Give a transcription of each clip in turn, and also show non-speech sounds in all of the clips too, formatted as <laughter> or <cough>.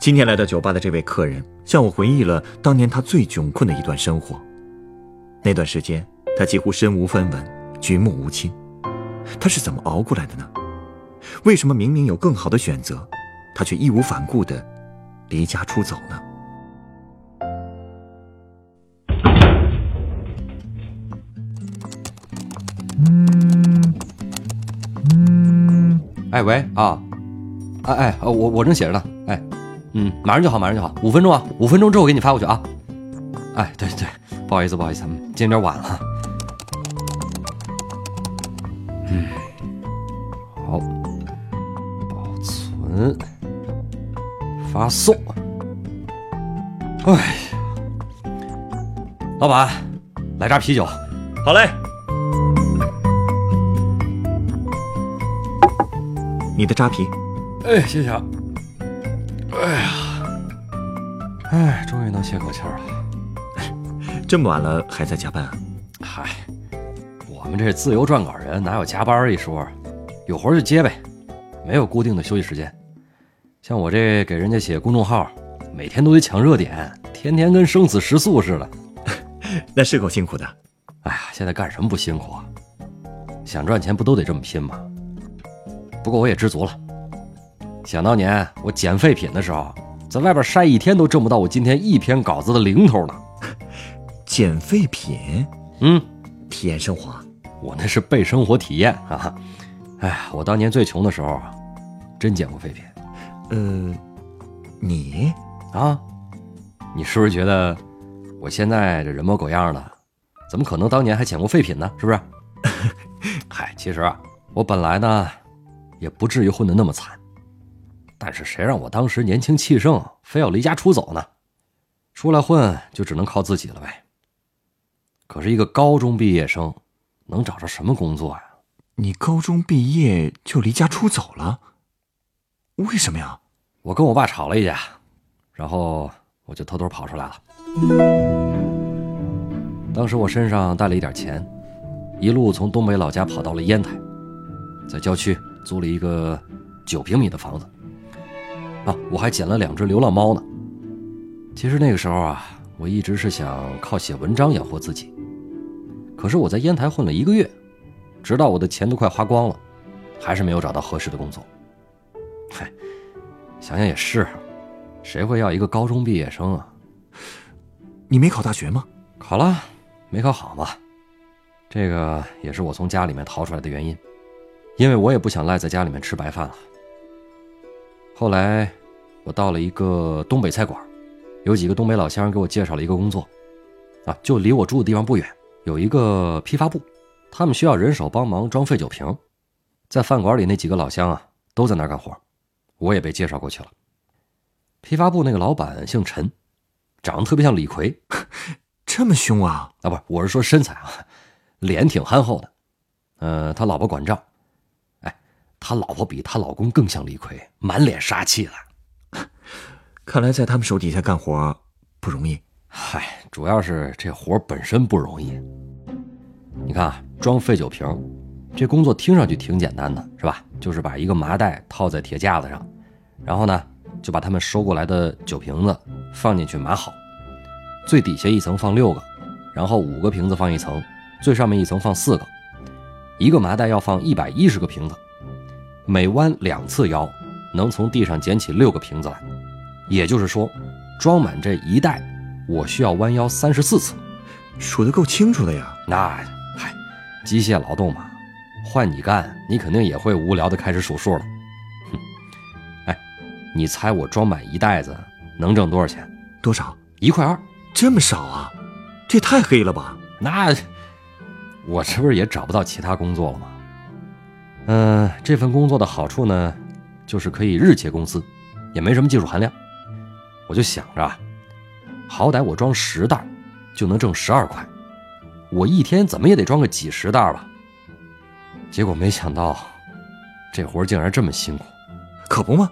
今天来到酒吧的这位客人，向我回忆了当年他最窘困的一段生活。那段时间，他几乎身无分文，举目无亲。他是怎么熬过来的呢？为什么明明有更好的选择，他却义无反顾的离家出走呢？嗯嗯，哎喂啊，哎哎，我我正写着呢，哎，嗯，马上就好，马上就好，五分钟啊，五分钟之后给你发过去啊。哎，对对，不好意思不好意思，今天有点晚了。嗯，好，保存，发送。哎呀，老板，来扎啤酒。好嘞。你的扎啤。哎，谢谢啊。哎，终于能歇口气了。<laughs> 这么晚了还在加班啊？嗨，我们这自由撰稿人哪有加班一说？有活就接呗，没有固定的休息时间。像我这给人家写公众号，每天都得抢热点，天天跟生死时速似的。<laughs> 那是够辛苦的。哎呀，现在干什么不辛苦啊？想赚钱不都得这么拼吗？不过我也知足了。想当年我捡废品的时候，在外边晒一天都挣不到我今天一篇稿子的零头呢。捡废品，嗯，体验生活。我那是被生活体验啊！哎呀，我当年最穷的时候，真捡过废品。呃，你啊，你是不是觉得我现在这人模狗样的，怎么可能当年还捡过废品呢？是不是？<laughs> 嗨，其实啊，我本来呢，也不至于混得那么惨。但是谁让我当时年轻气盛，非要离家出走呢？出来混就只能靠自己了呗。可是，一个高中毕业生能找着什么工作呀？你高中毕业就离家出走了？为什么呀？我跟我爸吵了一架，然后我就偷偷跑出来了。当时我身上带了一点钱，一路从东北老家跑到了烟台，在郊区租了一个九平米的房子。啊，我还捡了两只流浪猫呢。其实那个时候啊，我一直是想靠写文章养活自己。可是我在烟台混了一个月，直到我的钱都快花光了，还是没有找到合适的工作。嗨，想想也是，谁会要一个高中毕业生啊？你没考大学吗？考了，没考好嘛。这个也是我从家里面逃出来的原因，因为我也不想赖在家里面吃白饭了。后来，我到了一个东北菜馆，有几个东北老乡给我介绍了一个工作，啊，就离我住的地方不远，有一个批发部，他们需要人手帮忙装废酒瓶，在饭馆里那几个老乡啊都在那儿干活，我也被介绍过去了。批发部那个老板姓陈，长得特别像李逵，这么凶啊？啊，不是，我是说身材啊，脸挺憨厚的，呃，他老婆管账。他老婆比他老公更像李逵，满脸杀气了。看来在他们手底下干活不容易。嗨，主要是这活本身不容易。你看啊，装废酒瓶，这工作听上去挺简单的，是吧？就是把一个麻袋套在铁架子上，然后呢，就把他们收过来的酒瓶子放进去码好，最底下一层放六个，然后五个瓶子放一层，最上面一层放四个，一个麻袋要放一百一十个瓶子。每弯两次腰，能从地上捡起六个瓶子来，也就是说，装满这一袋，我需要弯腰三十四次，数得够清楚的呀。那，嗨，机械劳动嘛，换你干，你肯定也会无聊的开始数数了。哼，哎，你猜我装满一袋子能挣多少钱？多少？一块二？这么少啊？这太黑了吧？那，我这不是也找不到其他工作了吗？嗯，这份工作的好处呢，就是可以日结工资，也没什么技术含量。我就想着，好歹我装十袋，就能挣十二块，我一天怎么也得装个几十袋吧。结果没想到，这活竟然这么辛苦。可不嘛，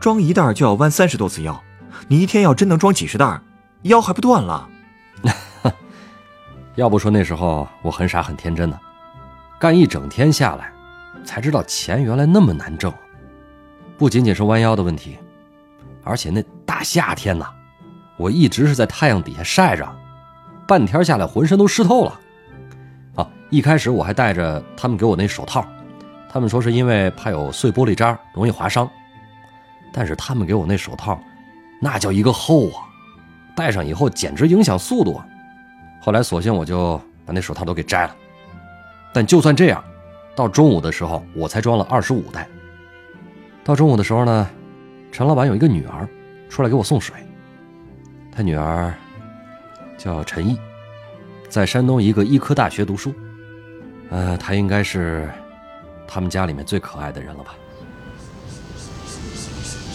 装一袋就要弯三十多次腰，你一天要真能装几十袋，腰还不断了。<laughs> 要不说那时候我很傻很天真呢，干一整天下来，才知道钱原来那么难挣。不仅仅是弯腰的问题，而且那大夏天呐，我一直是在太阳底下晒着，半天下来浑身都湿透了。啊，一开始我还戴着他们给我那手套，他们说是因为怕有碎玻璃渣容易划伤，但是他们给我那手套，那叫一个厚啊，戴上以后简直影响速度。后来索性我就把那手套都给摘了。但就算这样，到中午的时候我才装了二十五袋。到中午的时候呢，陈老板有一个女儿出来给我送水。他女儿叫陈毅，在山东一个医科大学读书。呃，她应该是他们家里面最可爱的人了吧？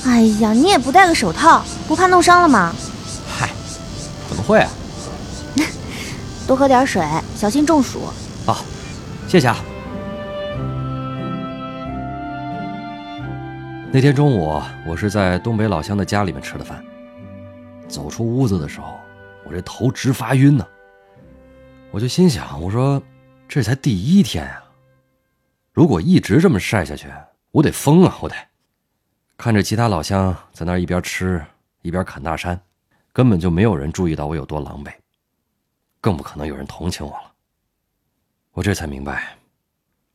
哎呀，你也不戴个手套，不怕弄伤了吗？嗨，怎么会啊？<laughs> 多喝点水，小心中暑。好，谢谢啊。那天中午，我是在东北老乡的家里面吃的饭。走出屋子的时候，我这头直发晕呢。我就心想，我说这才第一天啊，如果一直这么晒下去，我得疯啊！我得看着其他老乡在那一边吃一边砍大山，根本就没有人注意到我有多狼狈，更不可能有人同情我了。我这才明白，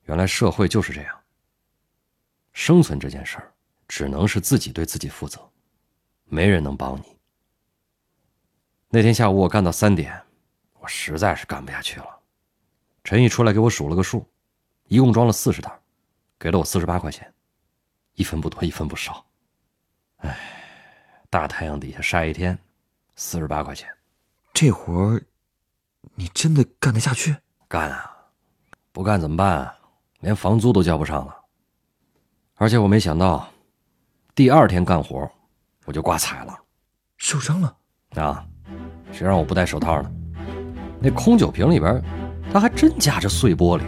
原来社会就是这样。生存这件事儿。只能是自己对自己负责，没人能帮你。那天下午我干到三点，我实在是干不下去了。陈毅出来给我数了个数，一共装了四十袋，给了我四十八块钱，一分不多，一分不少。唉，大太阳底下晒一天，四十八块钱，这活儿你真的干得下去？干啊！不干怎么办？连房租都交不上了。而且我没想到。第二天干活，我就挂彩了，受伤了啊！谁让我不戴手套呢？那空酒瓶里边，它还真夹着碎玻璃，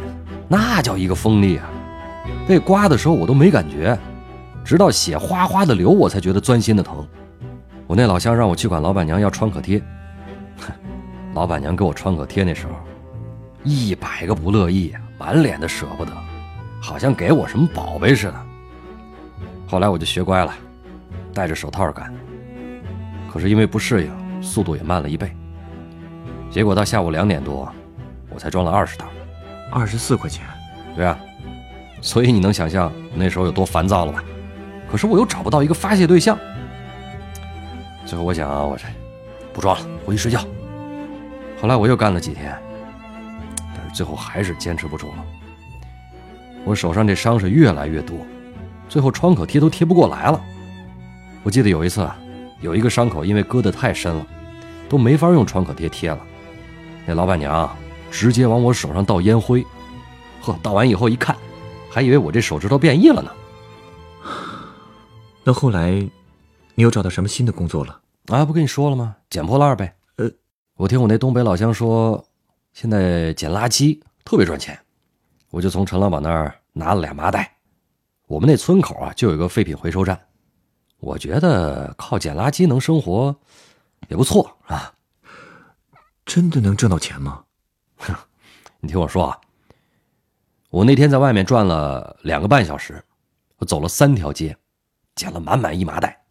那叫一个锋利啊！被刮的时候我都没感觉，直到血哗哗的流，我才觉得钻心的疼。我那老乡让我去管老板娘要创可贴，哼，<laughs> 老板娘给我创可贴那时候，一百个不乐意，满脸的舍不得，好像给我什么宝贝似的。后来我就学乖了，戴着手套干。可是因为不适应，速度也慢了一倍。结果到下午两点多，我才装了二十袋，二十四块钱。对啊，所以你能想象那时候有多烦躁了吧？可是我又找不到一个发泄对象。最后我想，啊我这不装了，回去睡觉。后来我又干了几天，但是最后还是坚持不住了。我手上这伤是越来越多。最后创可贴都贴不过来了。我记得有一次，有一个伤口因为割得太深了，都没法用创可贴贴了。那老板娘直接往我手上倒烟灰，呵，倒完以后一看，还以为我这手指头变异了呢。那后来，你又找到什么新的工作了？啊，不跟你说了吗？捡破烂呗。呃，我听我那东北老乡说，现在捡垃圾特别赚钱，我就从陈老板那儿拿了俩麻袋。我们那村口啊，就有个废品回收站，我觉得靠捡垃圾能生活，也不错啊。真的能挣到钱吗？哼，<laughs> 你听我说啊，我那天在外面转了两个半小时，我走了三条街，捡了满满一麻袋，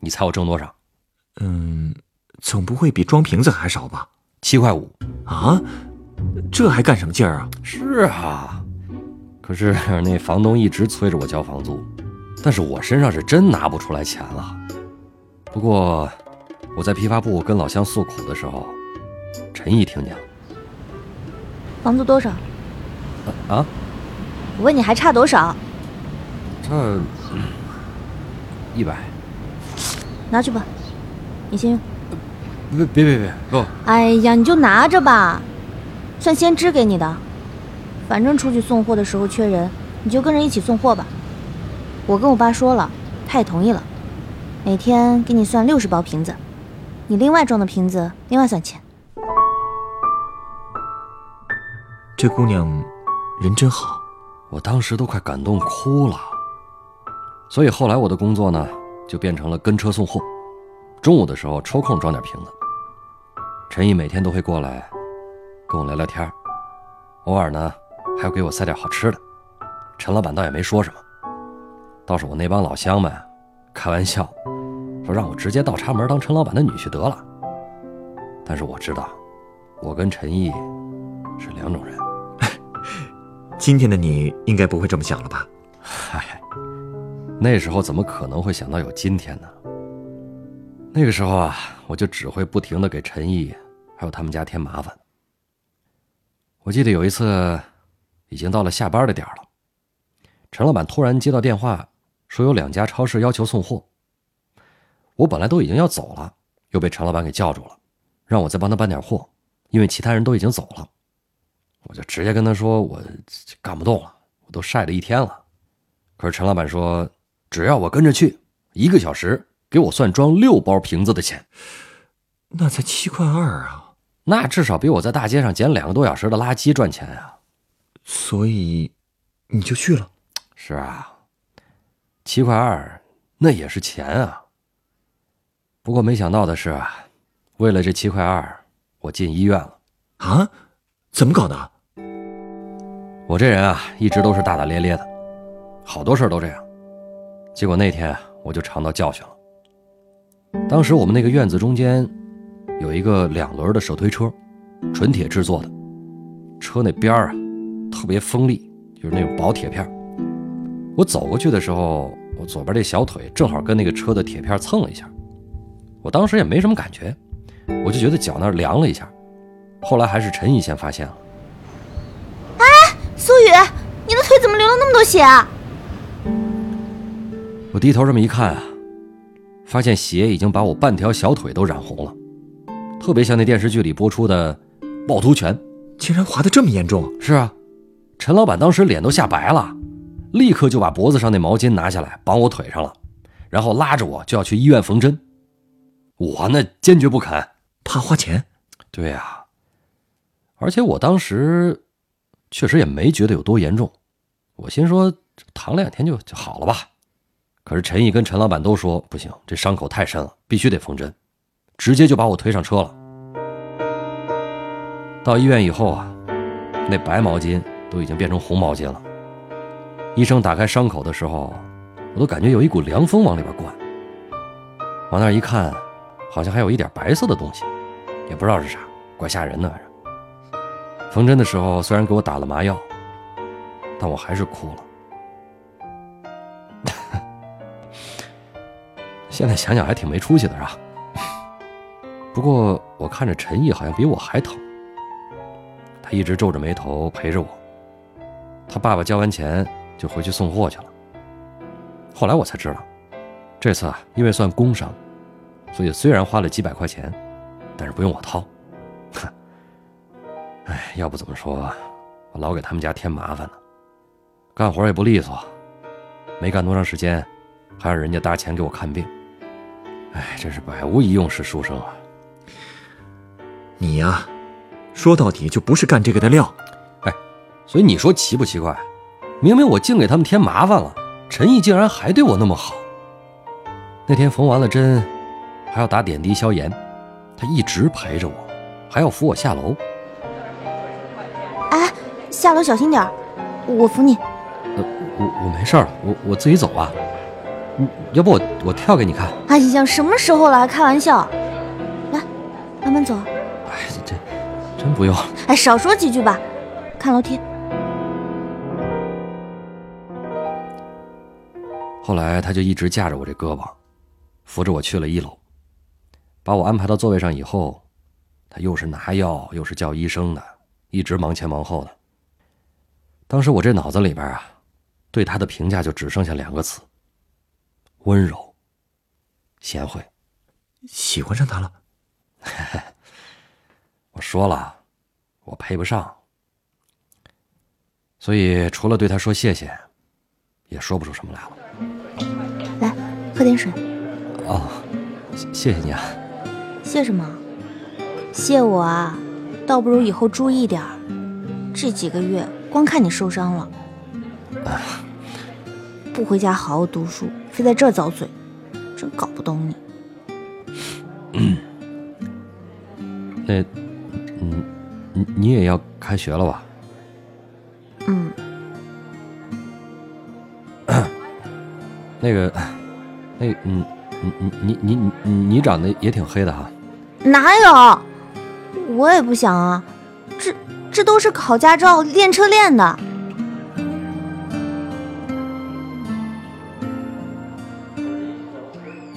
你猜我挣多少？嗯，总不会比装瓶子还少吧？七块五啊，这还干什么劲儿啊？是啊。可是 <laughs> 那房东一直催着我交房租，但是我身上是真拿不出来钱了。不过我在批发部跟老乡诉苦的时候，陈毅听见了。房租多少？啊？我问你还差多少？差一百。拿去吧，你先用。别别别别不！哎呀，你就拿着吧，算先支给你的。反正出去送货的时候缺人，你就跟着一起送货吧。我跟我爸说了，他也同意了。每天给你算六十包瓶子，你另外装的瓶子另外算钱。这姑娘人真好，我当时都快感动哭了。所以后来我的工作呢，就变成了跟车送货，中午的时候抽空装点瓶子。陈毅每天都会过来跟我聊聊天偶尔呢还要给我塞点好吃的。陈老板倒也没说什么，倒是我那帮老乡们开玩笑说让我直接倒插门当陈老板的女婿得了。但是我知道，我跟陈毅是两种人。<laughs> 今天的你应该不会这么想了吧？嗨，那时候怎么可能会想到有今天呢？那个时候啊，我就只会不停的给陈毅还有他们家添麻烦。我记得有一次，已经到了下班的点了，陈老板突然接到电话，说有两家超市要求送货。我本来都已经要走了，又被陈老板给叫住了，让我再帮他搬点货，因为其他人都已经走了。我就直接跟他说：“我干不动了，我都晒了一天了。”可是陈老板说：“只要我跟着去，一个小时给我算装六包瓶子的钱。”那才七块二啊！那至少比我在大街上捡两个多小时的垃圾赚钱呀。所以，你就去了？是啊，七块二，那也是钱啊。不过没想到的是，为了这七块二，我进医院了。啊？怎么搞的？我这人啊，一直都是大大咧咧的，好多事都这样。结果那天我就尝到教训了。当时我们那个院子中间有一个两轮的手推车，纯铁制作的，车那边啊特别锋利，就是那种薄铁片。我走过去的时候，我左边这小腿正好跟那个车的铁片蹭了一下。我当时也没什么感觉，我就觉得脚那儿凉了一下。后来还是陈毅先发现了。哎苏雨，你的腿怎么流了那么多血啊？我低头这么一看啊，发现血已经把我半条小腿都染红了，特别像那电视剧里播出的趵突泉。竟然划得这么严重？是啊，陈老板当时脸都吓白了，立刻就把脖子上那毛巾拿下来绑我腿上了，然后拉着我就要去医院缝针。我那坚决不肯，怕花钱。对呀，而且我当时。确实也没觉得有多严重，我心说躺两天就就好了吧。可是陈毅跟陈老板都说不行，这伤口太深了，必须得缝针，直接就把我推上车了。到医院以后啊，那白毛巾都已经变成红毛巾了。医生打开伤口的时候，我都感觉有一股凉风往里边灌。往那一看，好像还有一点白色的东西，也不知道是啥，怪吓人的。缝针的时候，虽然给我打了麻药，但我还是哭了。<laughs> 现在想想还挺没出息的，是吧？不过我看着陈毅好像比我还疼，他一直皱着眉头陪着我。他爸爸交完钱就回去送货去了。后来我才知道，这次啊，因为算工伤，所以虽然花了几百块钱，但是不用我掏。哼 <laughs> 哎，要不怎么说，我老给他们家添麻烦呢？干活也不利索，没干多长时间，还让人家搭钱给我看病。哎，真是百无一用是书生啊！你呀，说到底就不是干这个的料。哎，所以你说奇不奇怪？明明我净给他们添麻烦了，陈毅竟然还对我那么好。那天缝完了针，还要打点滴消炎，他一直陪着我，还要扶我下楼。哎下楼小心点我扶你。呃，我我没事了，我我自己走吧。嗯，要不我我跳给你看。哎呀，什么时候了还开玩笑？来，慢慢走。哎，这真不用。哎，少说几句吧。看楼梯。后来他就一直架着我这胳膊，扶着我去了一楼，把我安排到座位上以后，他又是拿药又是叫医生的，一直忙前忙后的。当时我这脑子里边啊，对他的评价就只剩下两个词：温柔、贤惠。喜欢上他了？<laughs> 我说了，我配不上，所以除了对他说谢谢，也说不出什么来了。来，喝点水。哦，谢谢你啊。谢什么？谢我啊，倒不如以后注意点儿。这几个月光看你受伤了，不回家好好读书，非在这儿遭罪，真搞不懂你。那，嗯，你你也要开学了吧？嗯，那个，那，嗯，你你你你你你长得也挺黑的哈。哪有？我也不想啊，这这都是考驾照练车练的。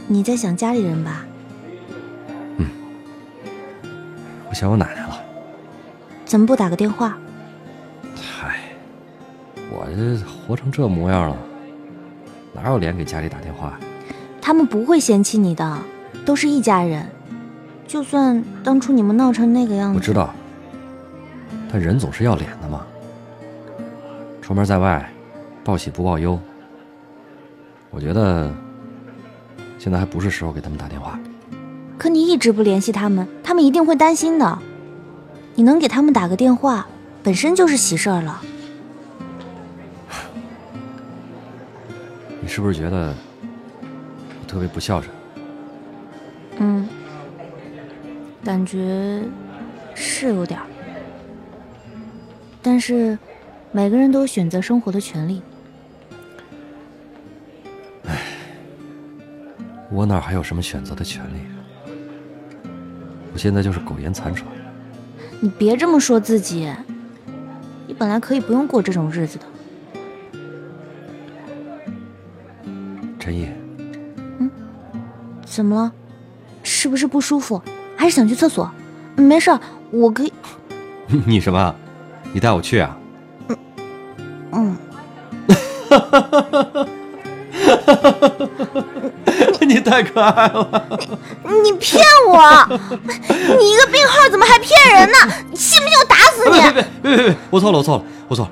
你在想家里人吧？嗯我想我奶奶了。怎么不打个电话？嗨，我这活成这模样了，哪有脸给家里打电话？他们不会嫌弃你的，都是一家人。就算当初你们闹成那个样子，我知道，但人总是要脸的嘛。出门在外，报喜不报忧。我觉得现在还不是时候给他们打电话。可你一直不联系他们，他们一定会担心的。你能给他们打个电话，本身就是喜事儿了。你是不是觉得我特别不孝顺？嗯，感觉是有点儿。但是每个人都有选择生活的权利。我哪还有什么选择的权利？我现在就是苟延残喘。你别这么说自己，你本来可以不用过这种日子的。怎么了？是不是不舒服？还是想去厕所？没事儿，我可以。<laughs> 你什么？你带我去啊？嗯，<laughs> 你太可爱了！你骗我！你一个病号怎么还骗人呢？你信不信我打死别别你？别别别！我错了，我错了，我错了。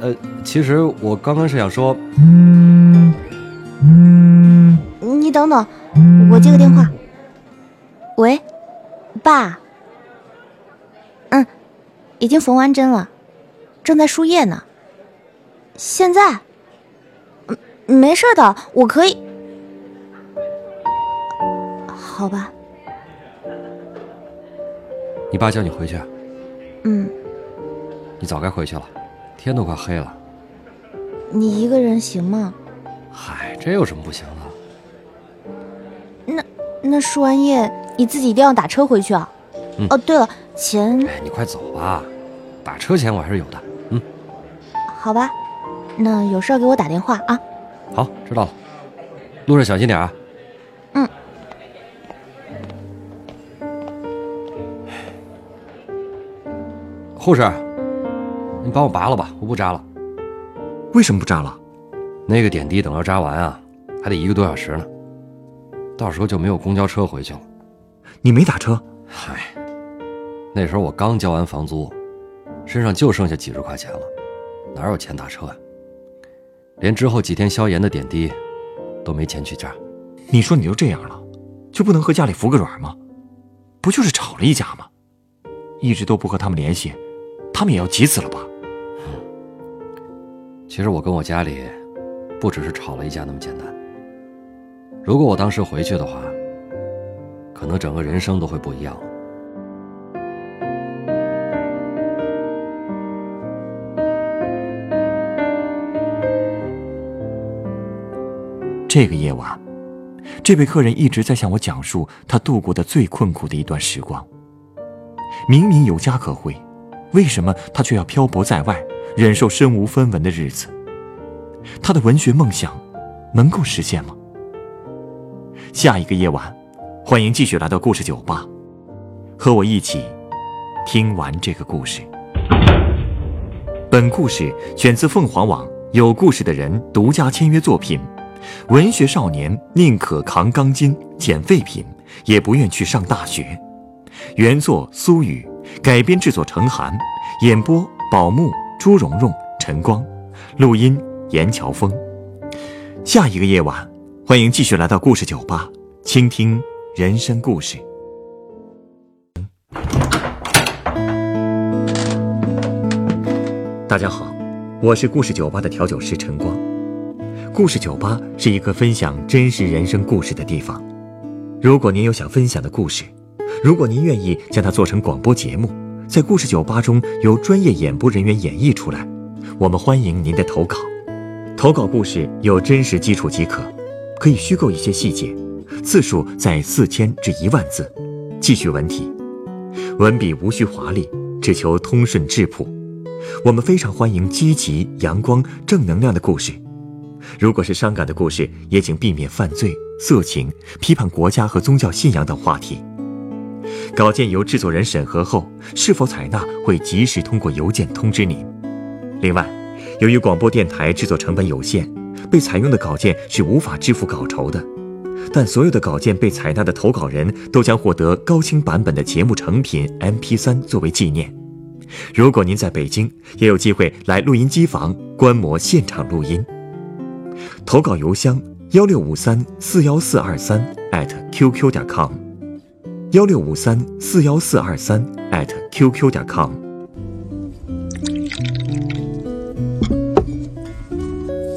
呃，其实我刚刚是想说，嗯你等等，我接个电话。喂，爸。嗯，已经缝完针了，正在输液呢。现在？嗯，没事的，我可以。好吧，你爸叫你回去，嗯，你早该回去了，天都快黑了。你一个人行吗？嗨，这有什么不行的？那那输完液，你自己一定要打车回去啊。嗯哦，对了，钱哎，你快走吧，打车钱我还是有的。嗯，好吧，那有事给我打电话啊。好，知道了，路上小心点啊。嗯。护士，你帮我拔了吧，我不扎了。为什么不扎了？那个点滴等要扎完啊，还得一个多小时呢，到时候就没有公交车回去了。你没打车？嗨，那时候我刚交完房租，身上就剩下几十块钱了，哪有钱打车呀、连之后几天消炎的点滴都没钱去扎。你说你都这样了，就不能和家里服个软吗？不就是吵了一架吗？一直都不和他们联系，他们也要急死了吧？其实我跟我家里不只是吵了一架那么简单。如果我当时回去的话，可能整个人生都会不一样。这个夜晚，这位客人一直在向我讲述他度过的最困苦的一段时光。明明有家可回，为什么他却要漂泊在外，忍受身无分文的日子？他的文学梦想能够实现吗？下一个夜晚，欢迎继续来到故事酒吧，和我一起听完这个故事。本故事选自凤凰网有故事的人独家签约作品。文学少年宁可扛钢筋捡废品，也不愿去上大学。原作苏雨，改编制作陈寒，演播宝木、朱蓉蓉、陈光，录音严乔峰。下一个夜晚，欢迎继续来到故事酒吧，倾听人生故事。大家好，我是故事酒吧的调酒师陈光。故事酒吧是一个分享真实人生故事的地方。如果您有想分享的故事，如果您愿意将它做成广播节目，在故事酒吧中由专业演播人员演绎出来，我们欢迎您的投稿。投稿故事有真实基础即可。可以虚构一些细节，字数在四千至一万字，记叙文体，文笔无需华丽，只求通顺质朴。我们非常欢迎积极、阳光、正能量的故事。如果是伤感的故事，也请避免犯罪、色情、批判国家和宗教信仰等话题。稿件由制作人审核后，是否采纳会及时通过邮件通知您。另外，由于广播电台制作成本有限，被采用的稿件是无法支付稿酬的。但所有的稿件被采纳的投稿人都将获得高清版本的节目成品 MP3 作为纪念。如果您在北京，也有机会来录音机房观摩现场录音。投稿邮箱：幺六五三四幺四二三 @QQ 点 com，幺六五三四幺四二三 @QQ 点 com。